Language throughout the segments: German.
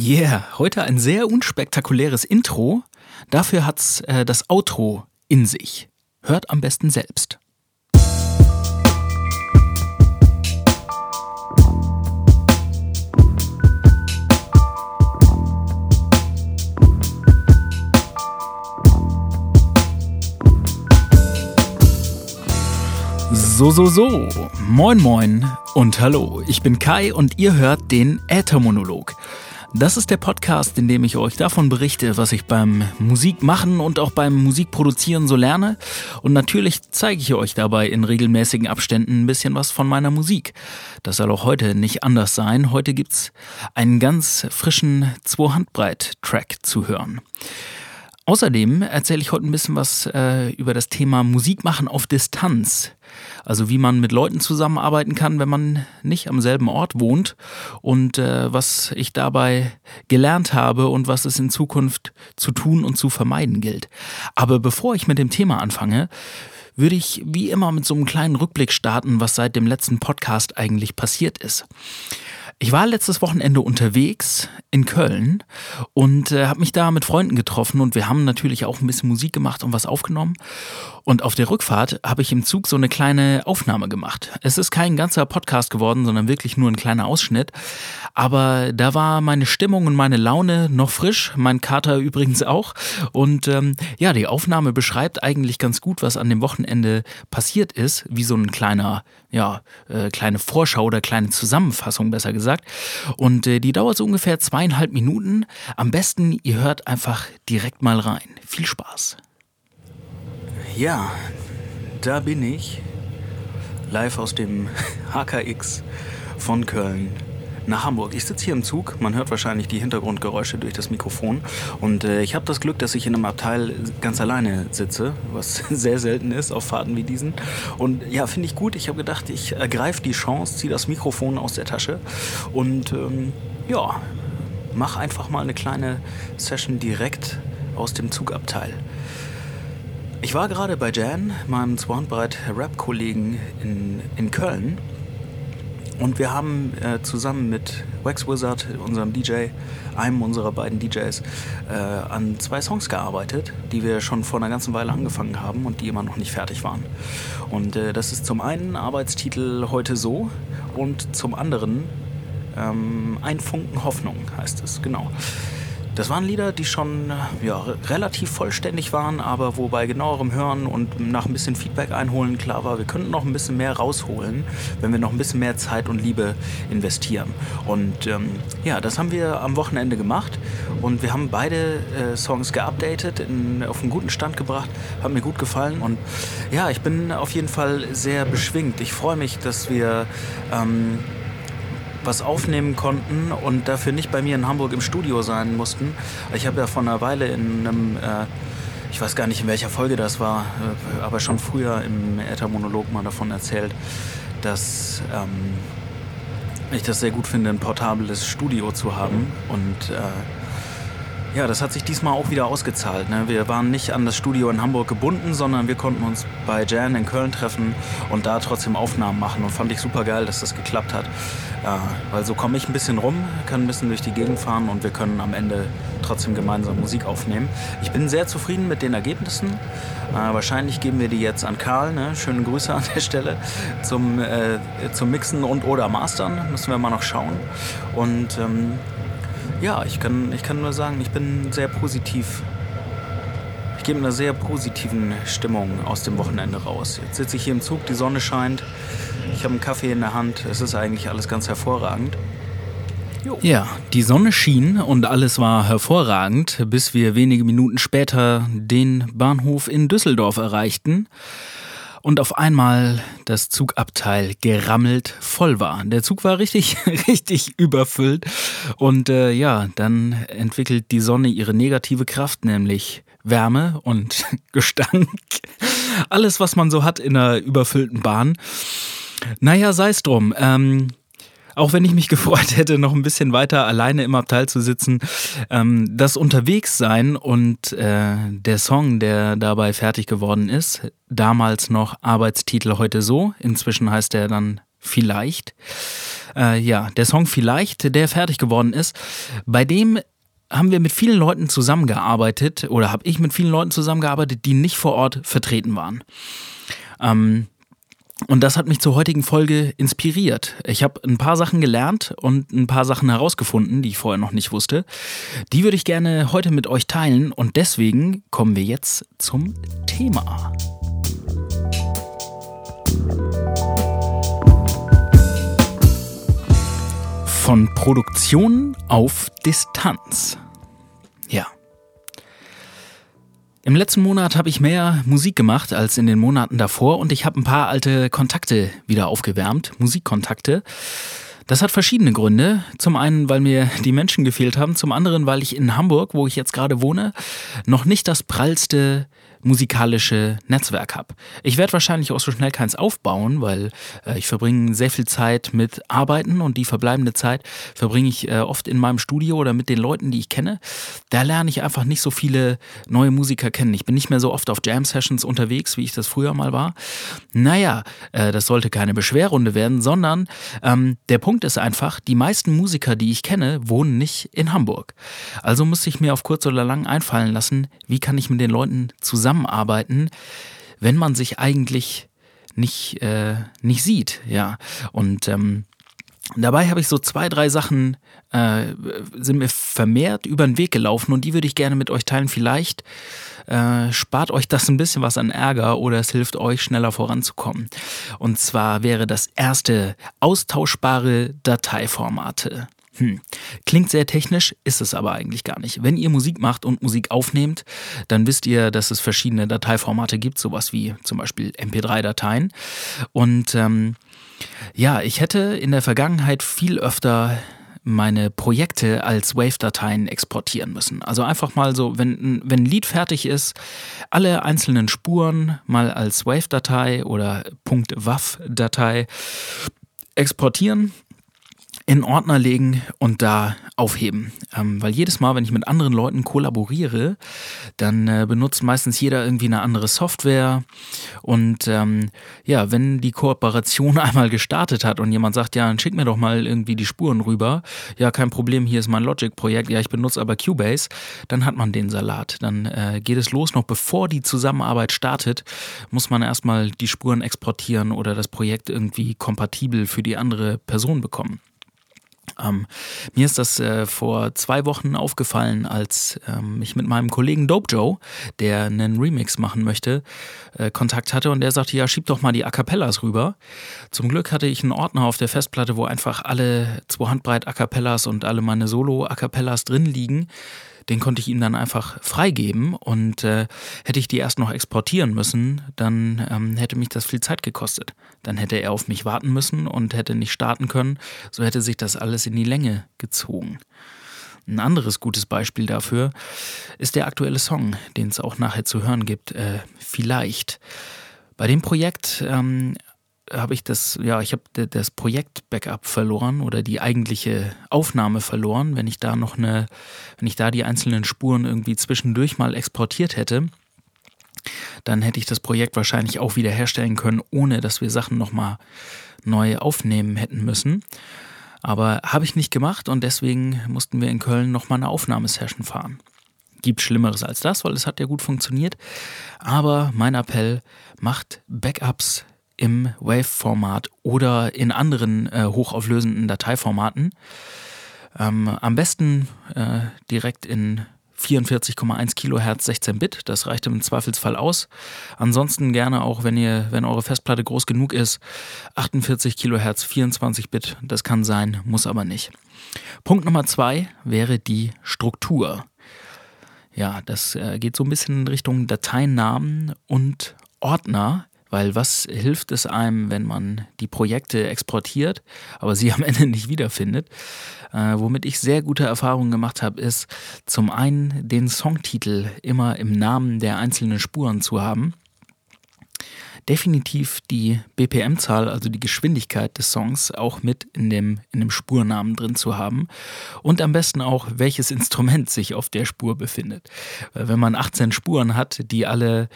Yeah, heute ein sehr unspektakuläres Intro. Dafür hat's äh, das Outro in sich. Hört am besten selbst. So, so, so. Moin, moin und hallo. Ich bin Kai und ihr hört den Äthermonolog. Das ist der Podcast, in dem ich euch davon berichte, was ich beim Musikmachen und auch beim Musikproduzieren so lerne. Und natürlich zeige ich euch dabei in regelmäßigen Abständen ein bisschen was von meiner Musik. Das soll auch heute nicht anders sein. Heute gibt's einen ganz frischen Zwei-Handbreit-Track zu hören. Außerdem erzähle ich heute ein bisschen was äh, über das Thema Musik machen auf Distanz. Also wie man mit Leuten zusammenarbeiten kann, wenn man nicht am selben Ort wohnt und äh, was ich dabei gelernt habe und was es in Zukunft zu tun und zu vermeiden gilt. Aber bevor ich mit dem Thema anfange, würde ich wie immer mit so einem kleinen Rückblick starten, was seit dem letzten Podcast eigentlich passiert ist. Ich war letztes Wochenende unterwegs in Köln und äh, habe mich da mit Freunden getroffen und wir haben natürlich auch ein bisschen Musik gemacht und was aufgenommen. Und auf der Rückfahrt habe ich im Zug so eine kleine Aufnahme gemacht. Es ist kein ganzer Podcast geworden, sondern wirklich nur ein kleiner Ausschnitt. Aber da war meine Stimmung und meine Laune noch frisch, mein Kater übrigens auch. Und ähm, ja, die Aufnahme beschreibt eigentlich ganz gut, was an dem Wochenende passiert ist, wie so ein kleiner, ja, äh, kleine Vorschau oder kleine Zusammenfassung besser gesagt. Und äh, die dauert so ungefähr zweieinhalb Minuten. Am besten, ihr hört einfach direkt mal rein. Viel Spaß. Ja, da bin ich. Live aus dem HKX von Köln nach Hamburg. Ich sitze hier im Zug, man hört wahrscheinlich die Hintergrundgeräusche durch das Mikrofon und äh, ich habe das Glück, dass ich in einem Abteil ganz alleine sitze, was sehr selten ist auf Fahrten wie diesen. Und ja, finde ich gut. Ich habe gedacht, ich ergreife die Chance, ziehe das Mikrofon aus der Tasche und ähm, ja, mache einfach mal eine kleine Session direkt aus dem Zugabteil. Ich war gerade bei Jan, meinem Swanbreit Rap-Kollegen in, in Köln. Und wir haben äh, zusammen mit Wax Wizard, unserem DJ, einem unserer beiden DJs, äh, an zwei Songs gearbeitet, die wir schon vor einer ganzen Weile angefangen haben und die immer noch nicht fertig waren. Und äh, das ist zum einen Arbeitstitel Heute so und zum anderen ähm, Ein Funken Hoffnung heißt es, genau. Das waren Lieder, die schon ja, relativ vollständig waren, aber wo bei genauerem Hören und nach ein bisschen Feedback einholen klar war, wir könnten noch ein bisschen mehr rausholen, wenn wir noch ein bisschen mehr Zeit und Liebe investieren. Und ähm, ja, das haben wir am Wochenende gemacht und wir haben beide äh, Songs geupdatet, in, auf einen guten Stand gebracht, hat mir gut gefallen und ja, ich bin auf jeden Fall sehr beschwingt. Ich freue mich, dass wir ähm, was aufnehmen konnten und dafür nicht bei mir in Hamburg im Studio sein mussten. Ich habe ja vor einer Weile in einem, äh, ich weiß gar nicht in welcher Folge das war, äh, aber schon früher im Äthermonolog mal davon erzählt, dass ähm, ich das sehr gut finde, ein portables Studio zu haben und äh, ja, das hat sich diesmal auch wieder ausgezahlt. Ne? Wir waren nicht an das Studio in Hamburg gebunden, sondern wir konnten uns bei Jan in Köln treffen und da trotzdem Aufnahmen machen. Und fand ich super geil, dass das geklappt hat. Ja, weil so komme ich ein bisschen rum, kann ein bisschen durch die Gegend fahren und wir können am Ende trotzdem gemeinsam Musik aufnehmen. Ich bin sehr zufrieden mit den Ergebnissen. Äh, wahrscheinlich geben wir die jetzt an Karl. Ne? Schöne Grüße an der Stelle zum, äh, zum Mixen und oder Mastern. Müssen wir mal noch schauen. Und ähm, ja, ich kann, ich kann nur sagen, ich bin sehr positiv. Ich gehe mit einer sehr positiven Stimmung aus dem Wochenende raus. Jetzt sitze ich hier im Zug, die Sonne scheint, ich habe einen Kaffee in der Hand, es ist eigentlich alles ganz hervorragend. Jo. Ja, die Sonne schien und alles war hervorragend, bis wir wenige Minuten später den Bahnhof in Düsseldorf erreichten und auf einmal das Zugabteil gerammelt voll war. Der Zug war richtig, richtig überfüllt und äh, ja, dann entwickelt die Sonne ihre negative Kraft, nämlich Wärme und Gestank. Alles, was man so hat in einer überfüllten Bahn. Naja, sei es drum. Ähm, auch wenn ich mich gefreut hätte, noch ein bisschen weiter alleine im Abteil zu sitzen, ähm, das Unterwegssein und äh, der Song, der dabei fertig geworden ist, damals noch Arbeitstitel heute so, inzwischen heißt er dann Vielleicht. Äh, ja, der Song Vielleicht, der fertig geworden ist, bei dem haben wir mit vielen Leuten zusammengearbeitet oder habe ich mit vielen Leuten zusammengearbeitet, die nicht vor Ort vertreten waren. Ähm, und das hat mich zur heutigen Folge inspiriert. Ich habe ein paar Sachen gelernt und ein paar Sachen herausgefunden, die ich vorher noch nicht wusste. Die würde ich gerne heute mit euch teilen und deswegen kommen wir jetzt zum Thema. Von Produktion auf Distanz. Im letzten Monat habe ich mehr Musik gemacht als in den Monaten davor und ich habe ein paar alte Kontakte wieder aufgewärmt, Musikkontakte. Das hat verschiedene Gründe. Zum einen, weil mir die Menschen gefehlt haben, zum anderen, weil ich in Hamburg, wo ich jetzt gerade wohne, noch nicht das prallste musikalische Netzwerk habe. Ich werde wahrscheinlich auch so schnell keins aufbauen, weil äh, ich verbringe sehr viel Zeit mit Arbeiten und die verbleibende Zeit verbringe ich äh, oft in meinem Studio oder mit den Leuten, die ich kenne. Da lerne ich einfach nicht so viele neue Musiker kennen. Ich bin nicht mehr so oft auf Jam-Sessions unterwegs, wie ich das früher mal war. Naja, äh, das sollte keine Beschwerrunde werden, sondern ähm, der Punkt ist einfach, die meisten Musiker, die ich kenne, wohnen nicht in Hamburg. Also muss ich mir auf kurz oder lang einfallen lassen, wie kann ich mit den Leuten zusammen zusammenarbeiten, wenn man sich eigentlich nicht, äh, nicht sieht, ja. Und ähm, dabei habe ich so zwei, drei Sachen äh, sind mir vermehrt über den Weg gelaufen und die würde ich gerne mit euch teilen. Vielleicht äh, spart euch das ein bisschen was an Ärger oder es hilft euch schneller voranzukommen. Und zwar wäre das erste austauschbare Dateiformate. Hm. Klingt sehr technisch, ist es aber eigentlich gar nicht. Wenn ihr Musik macht und Musik aufnehmt, dann wisst ihr, dass es verschiedene Dateiformate gibt, sowas wie zum Beispiel MP3-Dateien. Und ähm, ja, ich hätte in der Vergangenheit viel öfter meine Projekte als Wave-Dateien exportieren müssen. Also einfach mal so, wenn, wenn ein Lied fertig ist, alle einzelnen Spuren mal als Wave-Datei oder .wav-Datei exportieren in Ordner legen und da aufheben. Ähm, weil jedes Mal, wenn ich mit anderen Leuten kollaboriere, dann äh, benutzt meistens jeder irgendwie eine andere Software. Und ähm, ja, wenn die Kooperation einmal gestartet hat und jemand sagt, ja, dann schick mir doch mal irgendwie die Spuren rüber. Ja, kein Problem, hier ist mein Logic-Projekt. Ja, ich benutze aber Cubase. Dann hat man den Salat. Dann äh, geht es los. Noch bevor die Zusammenarbeit startet, muss man erstmal die Spuren exportieren oder das Projekt irgendwie kompatibel für die andere Person bekommen. Ähm, mir ist das äh, vor zwei Wochen aufgefallen, als ähm, ich mit meinem Kollegen Dope Joe, der einen Remix machen möchte, äh, Kontakt hatte und der sagte, ja, schieb doch mal die A Cappellas rüber. Zum Glück hatte ich einen Ordner auf der Festplatte, wo einfach alle zwei Handbreit A Cappellas und alle meine Solo A Cappellas drin liegen den konnte ich ihm dann einfach freigeben und äh, hätte ich die erst noch exportieren müssen, dann ähm, hätte mich das viel Zeit gekostet. Dann hätte er auf mich warten müssen und hätte nicht starten können, so hätte sich das alles in die Länge gezogen. Ein anderes gutes Beispiel dafür ist der aktuelle Song, den es auch nachher zu hören gibt, äh, Vielleicht. Bei dem Projekt ähm, habe ich das, ja, ich habe das Projekt-Backup verloren oder die eigentliche Aufnahme verloren, wenn ich da noch eine, wenn ich da die einzelnen Spuren irgendwie zwischendurch mal exportiert hätte, dann hätte ich das Projekt wahrscheinlich auch wieder herstellen können, ohne dass wir Sachen nochmal neu aufnehmen hätten müssen. Aber habe ich nicht gemacht und deswegen mussten wir in Köln nochmal eine Aufnahmesession fahren. Gibt Schlimmeres als das, weil es hat ja gut funktioniert. Aber mein Appell, macht Backups im Wave-Format oder in anderen äh, hochauflösenden Dateiformaten. Ähm, am besten äh, direkt in 44,1 Kilohertz 16 Bit, das reicht im Zweifelsfall aus. Ansonsten gerne auch, wenn ihr, wenn eure Festplatte groß genug ist, 48 Kilohertz 24 Bit, das kann sein, muss aber nicht. Punkt Nummer zwei wäre die Struktur. Ja, das äh, geht so ein bisschen in Richtung Dateinamen und Ordner. Weil was hilft es einem, wenn man die Projekte exportiert, aber sie am Ende nicht wiederfindet? Äh, womit ich sehr gute Erfahrungen gemacht habe, ist zum einen den Songtitel immer im Namen der einzelnen Spuren zu haben. Definitiv die BPM-Zahl, also die Geschwindigkeit des Songs, auch mit in dem, in dem Spurnamen drin zu haben. Und am besten auch, welches Instrument sich auf der Spur befindet. Wenn man 18 Spuren hat, die alle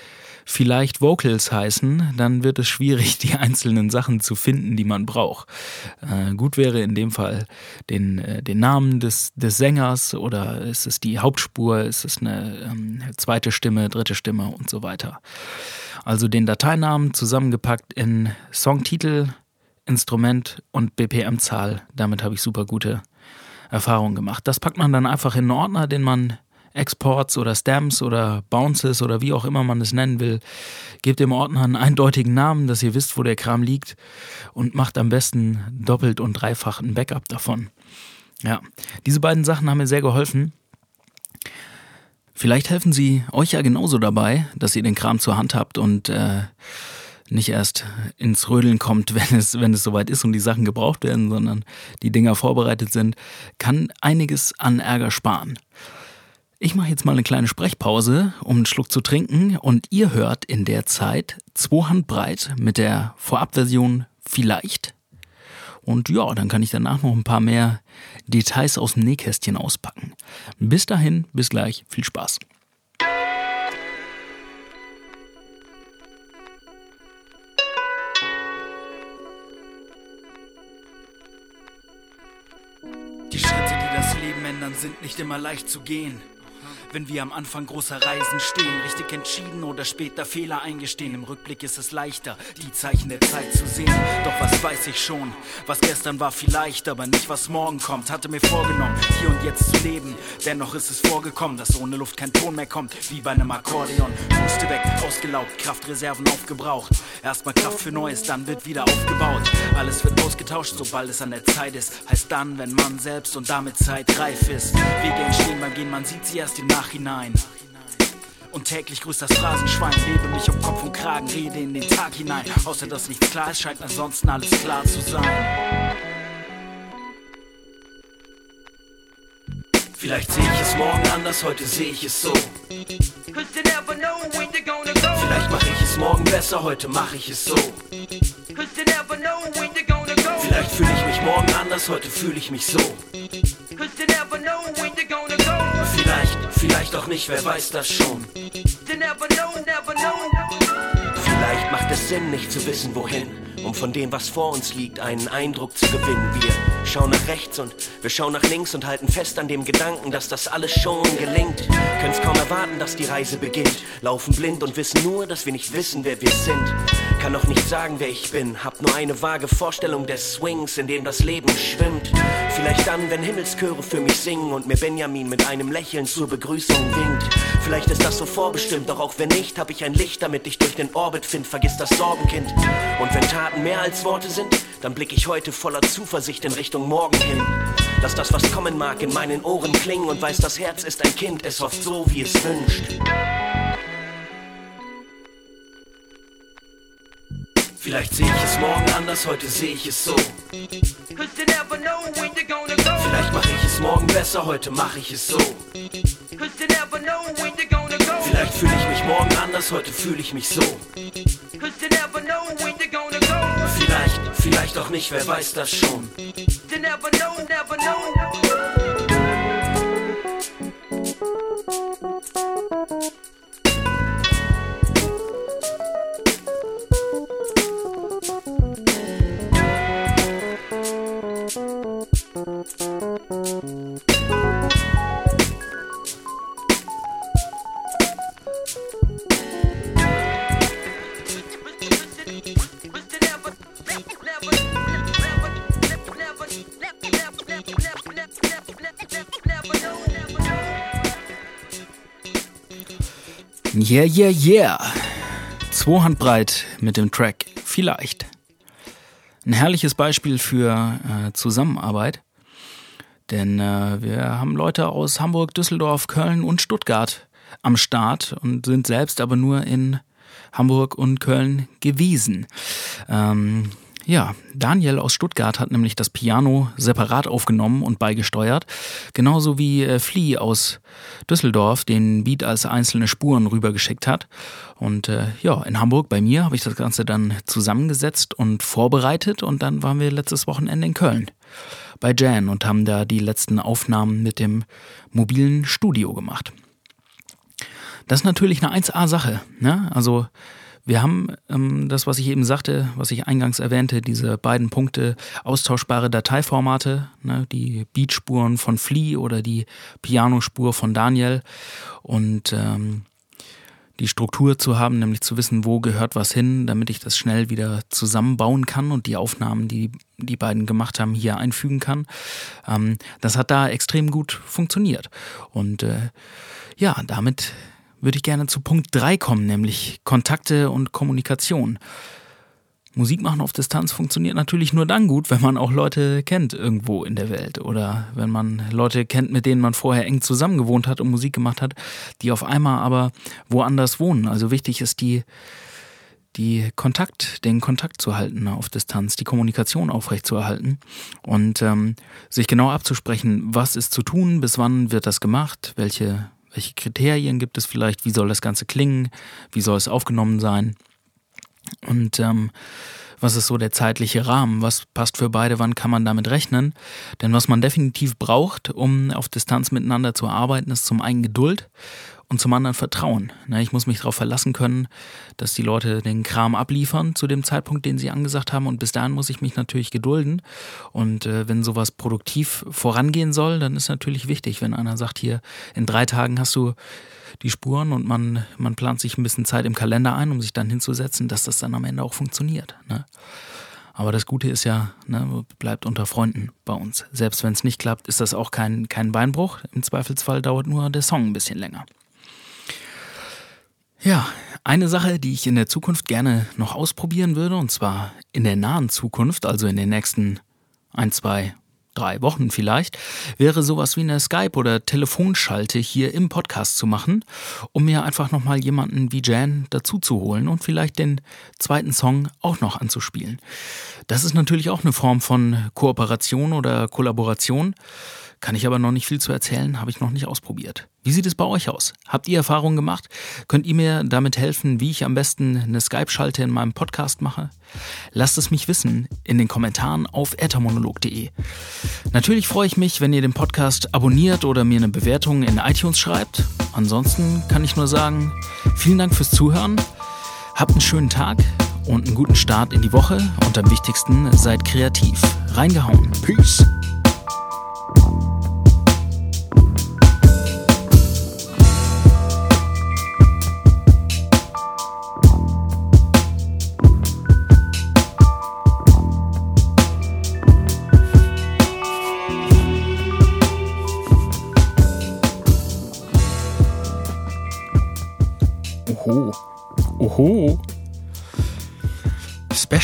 vielleicht Vocals heißen, dann wird es schwierig, die einzelnen Sachen zu finden, die man braucht. Äh, gut wäre in dem Fall den, äh, den Namen des, des Sängers oder ist es die Hauptspur, ist es eine ähm, zweite Stimme, dritte Stimme und so weiter. Also den Dateinamen zusammengepackt in Songtitel, Instrument und BPM-Zahl. Damit habe ich super gute Erfahrungen gemacht. Das packt man dann einfach in einen Ordner, den man Exports oder Stamps oder Bounces oder wie auch immer man es nennen will. Gebt dem Ordner einen eindeutigen Namen, dass ihr wisst, wo der Kram liegt und macht am besten doppelt und dreifach ein Backup davon. Ja, diese beiden Sachen haben mir sehr geholfen. Vielleicht helfen sie euch ja genauso dabei, dass ihr den Kram zur Hand habt und äh, nicht erst ins Rödeln kommt, wenn es, wenn es soweit ist und die Sachen gebraucht werden, sondern die Dinger vorbereitet sind, kann einiges an Ärger sparen. Ich mache jetzt mal eine kleine Sprechpause, um einen Schluck zu trinken und ihr hört in der Zeit zwei Handbreit mit der Vorabversion vielleicht. Und ja, dann kann ich danach noch ein paar mehr Details aus dem Nähkästchen auspacken. Bis dahin, bis gleich, viel Spaß. Die Schritte, die das Leben ändern, sind nicht immer leicht zu gehen. Wenn wir am Anfang großer Reisen stehen, richtig entschieden oder später Fehler eingestehen. Im Rückblick ist es leichter, die Zeichen der Zeit zu sehen. Doch was weiß ich schon? Was gestern war vielleicht, aber nicht was morgen kommt. Hatte mir vorgenommen, hier und jetzt zu leben. Dennoch ist es vorgekommen, dass ohne Luft kein Ton mehr kommt, wie bei einem Akkordeon. Puste weg, ausgelaugt, Kraftreserven aufgebraucht. Erstmal Kraft für Neues, dann wird wieder aufgebaut. Alles wird ausgetauscht, sobald es an der Zeit ist. Heißt dann, wenn man selbst und damit Zeit reif ist. Wege entstehen beim Gehen, man sieht sie erst im Nachhinein. Nachhinein. Und täglich grüßt das Phrasenschwein, lebe mich um Kopf und Kragen, rede in den Tag hinein. Außer dass nichts klar ist, scheint ansonsten alles klar zu sein. Vielleicht sehe ich es morgen anders, heute sehe ich es so. Vielleicht mache ich es morgen besser, heute mache ich es so. Vielleicht fühle ich mich morgen anders, heute fühle ich mich so. Vielleicht, vielleicht auch nicht, wer weiß das schon. Vielleicht macht es Sinn, nicht zu wissen, wohin, um von dem, was vor uns liegt, einen Eindruck zu gewinnen. Wir schauen nach rechts und wir schauen nach links und halten fest an dem Gedanken, dass das alles schon gelingt. Können's kaum erwarten, dass die Reise beginnt. Laufen blind und wissen nur, dass wir nicht wissen, wer wir sind. Kann noch nicht sagen, wer ich bin. Hab nur eine vage Vorstellung des Swings, in dem das Leben schwimmt. Vielleicht dann, wenn Himmelschöre für mich singen und mir Benjamin mit einem Lächeln zur Begrüßung winkt. Vielleicht ist das so vorbestimmt, doch auch wenn nicht, hab ich ein Licht, damit ich durch den Orbit find. Vergiss das Sorgenkind. Und wenn Taten mehr als Worte sind, dann blick ich heute voller Zuversicht in Richtung morgen hin. Lass das, was kommen mag, in meinen Ohren klingen und weiß, das Herz ist ein Kind, es hofft so, wie es wünscht. Vielleicht sehe ich es morgen anders, heute sehe ich es so. Vielleicht mache ich es morgen besser, heute mache ich es so. Vielleicht fühle ich mich morgen anders, heute fühle ich mich so. Vielleicht, vielleicht auch nicht, wer weiß das schon. Yeah, yeah, yeah. Zwei Handbreit mit dem Track Vielleicht. Ein herrliches Beispiel für äh, Zusammenarbeit. Denn äh, wir haben Leute aus Hamburg, Düsseldorf, Köln und Stuttgart am Start und sind selbst aber nur in Hamburg und Köln gewesen. Ähm, Ja, Daniel aus Stuttgart hat nämlich das Piano separat aufgenommen und beigesteuert, genauso wie äh, Flea aus Düsseldorf den Beat als einzelne Spuren rübergeschickt hat. Und äh, ja, in Hamburg bei mir habe ich das Ganze dann zusammengesetzt und vorbereitet und dann waren wir letztes Wochenende in Köln bei Jan und haben da die letzten Aufnahmen mit dem mobilen Studio gemacht. Das ist natürlich eine 1A-Sache. Ne? Also wir haben ähm, das, was ich eben sagte, was ich eingangs erwähnte, diese beiden Punkte, austauschbare Dateiformate, ne, die Beatspuren von Flea oder die Pianospur von Daniel und ähm, die Struktur zu haben, nämlich zu wissen, wo gehört was hin, damit ich das schnell wieder zusammenbauen kann und die Aufnahmen, die die beiden gemacht haben, hier einfügen kann. Ähm, das hat da extrem gut funktioniert. Und äh, ja, damit würde ich gerne zu Punkt 3 kommen, nämlich Kontakte und Kommunikation. Musik machen auf Distanz funktioniert natürlich nur dann gut, wenn man auch Leute kennt irgendwo in der Welt oder wenn man Leute kennt, mit denen man vorher eng zusammengewohnt hat und Musik gemacht hat, die auf einmal aber woanders wohnen. Also wichtig ist die, die Kontakt, den Kontakt zu halten auf Distanz, die Kommunikation aufrechtzuerhalten und ähm, sich genau abzusprechen, was ist zu tun, bis wann wird das gemacht, welche welche Kriterien gibt es vielleicht? Wie soll das Ganze klingen? Wie soll es aufgenommen sein? Und ähm, was ist so der zeitliche Rahmen? Was passt für beide? Wann kann man damit rechnen? Denn was man definitiv braucht, um auf Distanz miteinander zu arbeiten, ist zum einen Geduld und zum anderen Vertrauen. Ne, ich muss mich darauf verlassen können, dass die Leute den Kram abliefern zu dem Zeitpunkt, den sie angesagt haben. Und bis dahin muss ich mich natürlich gedulden. Und äh, wenn sowas produktiv vorangehen soll, dann ist natürlich wichtig, wenn einer sagt, hier in drei Tagen hast du die Spuren und man, man plant sich ein bisschen Zeit im Kalender ein, um sich dann hinzusetzen, dass das dann am Ende auch funktioniert. Ne? Aber das Gute ist ja, ne, bleibt unter Freunden bei uns. Selbst wenn es nicht klappt, ist das auch kein, kein Beinbruch. Im Zweifelsfall dauert nur der Song ein bisschen länger. Ja, eine Sache, die ich in der Zukunft gerne noch ausprobieren würde, und zwar in der nahen Zukunft, also in den nächsten ein, zwei, drei Wochen vielleicht, wäre sowas wie eine Skype- oder Telefonschalte hier im Podcast zu machen, um mir einfach nochmal jemanden wie Jan dazu zu holen und vielleicht den zweiten Song auch noch anzuspielen. Das ist natürlich auch eine Form von Kooperation oder Kollaboration. Kann ich aber noch nicht viel zu erzählen, habe ich noch nicht ausprobiert. Wie sieht es bei euch aus? Habt ihr Erfahrungen gemacht? Könnt ihr mir damit helfen, wie ich am besten eine Skype-Schalte in meinem Podcast mache? Lasst es mich wissen in den Kommentaren auf ethermonolog.de. Natürlich freue ich mich, wenn ihr den Podcast abonniert oder mir eine Bewertung in iTunes schreibt. Ansonsten kann ich nur sagen, vielen Dank fürs Zuhören. Habt einen schönen Tag und einen guten Start in die Woche und am wichtigsten seid kreativ. Reingehauen. Peace.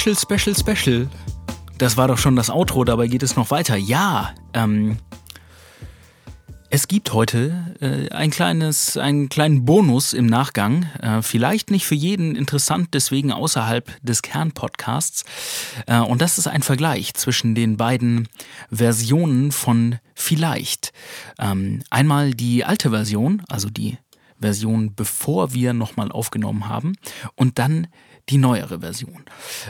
Special, special, special. Das war doch schon das Outro, dabei geht es noch weiter. Ja, ähm, es gibt heute äh, ein kleines, einen kleinen Bonus im Nachgang. Äh, vielleicht nicht für jeden interessant, deswegen außerhalb des Kernpodcasts. Äh, und das ist ein Vergleich zwischen den beiden Versionen von Vielleicht. Ähm, einmal die alte Version, also die Version, bevor wir nochmal aufgenommen haben, und dann die neuere Version.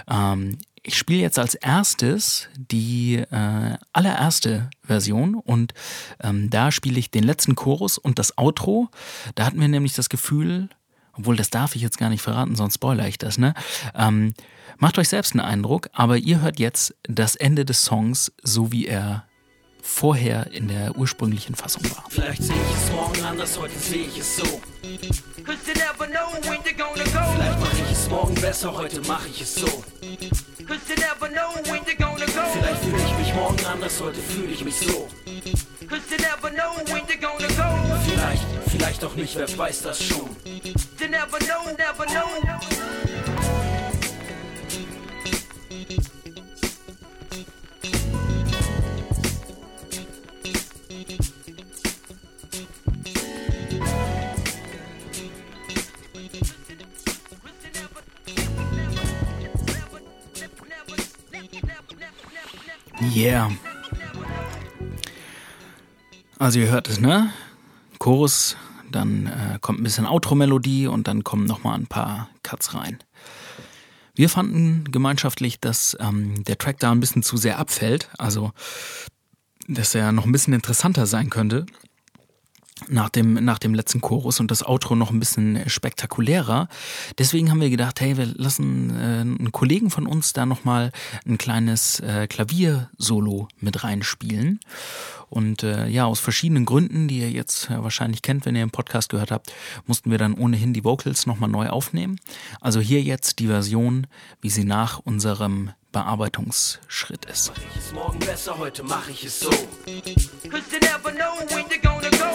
Ähm, ich spiele jetzt als erstes die äh, allererste Version und ähm, da spiele ich den letzten Chorus und das Outro. Da hatten wir nämlich das Gefühl, obwohl das darf ich jetzt gar nicht verraten, sonst spoiler ich das, ne? Ähm, macht euch selbst einen Eindruck, aber ihr hört jetzt das Ende des Songs, so wie er vorher in der ursprünglichen Fassung war. Vielleicht sehe ich es morgen anders, heute sehe ich es so. Vielleicht mache ich es morgen besser, heute mache ich es so. Vielleicht fühle ich mich morgen anders, heute fühle ich mich so. Vielleicht, vielleicht auch nicht, wer weiß das schon. Yeah. Also ihr hört es, ne? Chorus, dann äh, kommt ein bisschen Outro-Melodie und dann kommen nochmal ein paar Cuts rein. Wir fanden gemeinschaftlich, dass ähm, der Track da ein bisschen zu sehr abfällt, also dass er noch ein bisschen interessanter sein könnte nach dem, nach dem letzten Chorus und das Outro noch ein bisschen spektakulärer. Deswegen haben wir gedacht, hey, wir lassen äh, einen Kollegen von uns da nochmal ein kleines äh, Klaviersolo mit reinspielen. Und äh, ja, aus verschiedenen Gründen, die ihr jetzt äh, wahrscheinlich kennt, wenn ihr den Podcast gehört habt, mussten wir dann ohnehin die Vocals nochmal neu aufnehmen. Also hier jetzt die Version, wie sie nach unserem Bearbeitungsschritt ist. Mach ich es morgen besser, heute mache ich es so.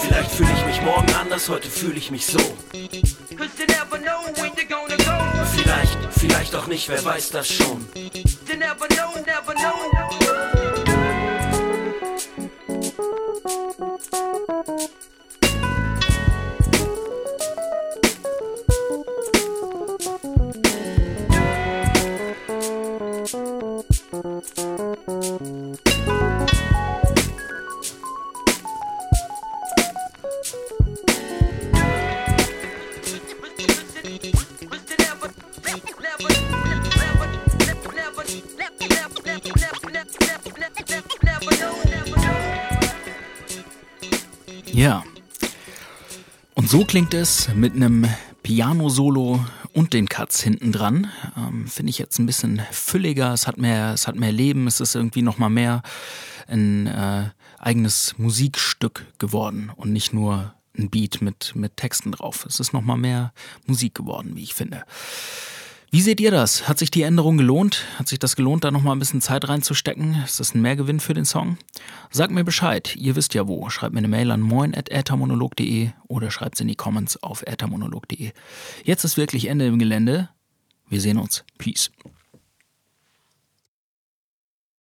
Vielleicht fühle ich mich morgen anders, heute fühle ich mich so. Vielleicht, vielleicht auch nicht, wer weiß das schon. Ja. Und so klingt es mit einem Piano-Solo und den Cuts hinten dran. Ähm, Finde ich jetzt ein bisschen fülliger, es hat mehr, es hat mehr Leben, es ist irgendwie nochmal mehr ein äh, eigenes Musikstück geworden und nicht nur ein Beat mit, mit Texten drauf. Es ist nochmal mehr Musik geworden, wie ich finde. Wie seht ihr das? Hat sich die Änderung gelohnt? Hat sich das gelohnt, da nochmal ein bisschen Zeit reinzustecken? Ist das ein Mehrgewinn für den Song? Sagt mir Bescheid. Ihr wisst ja wo. Schreibt mir eine Mail an moin.äthermonolog.de oder schreibt es in die Comments auf äthermonolog.de. Jetzt ist wirklich Ende im Gelände. Wir sehen uns. Peace.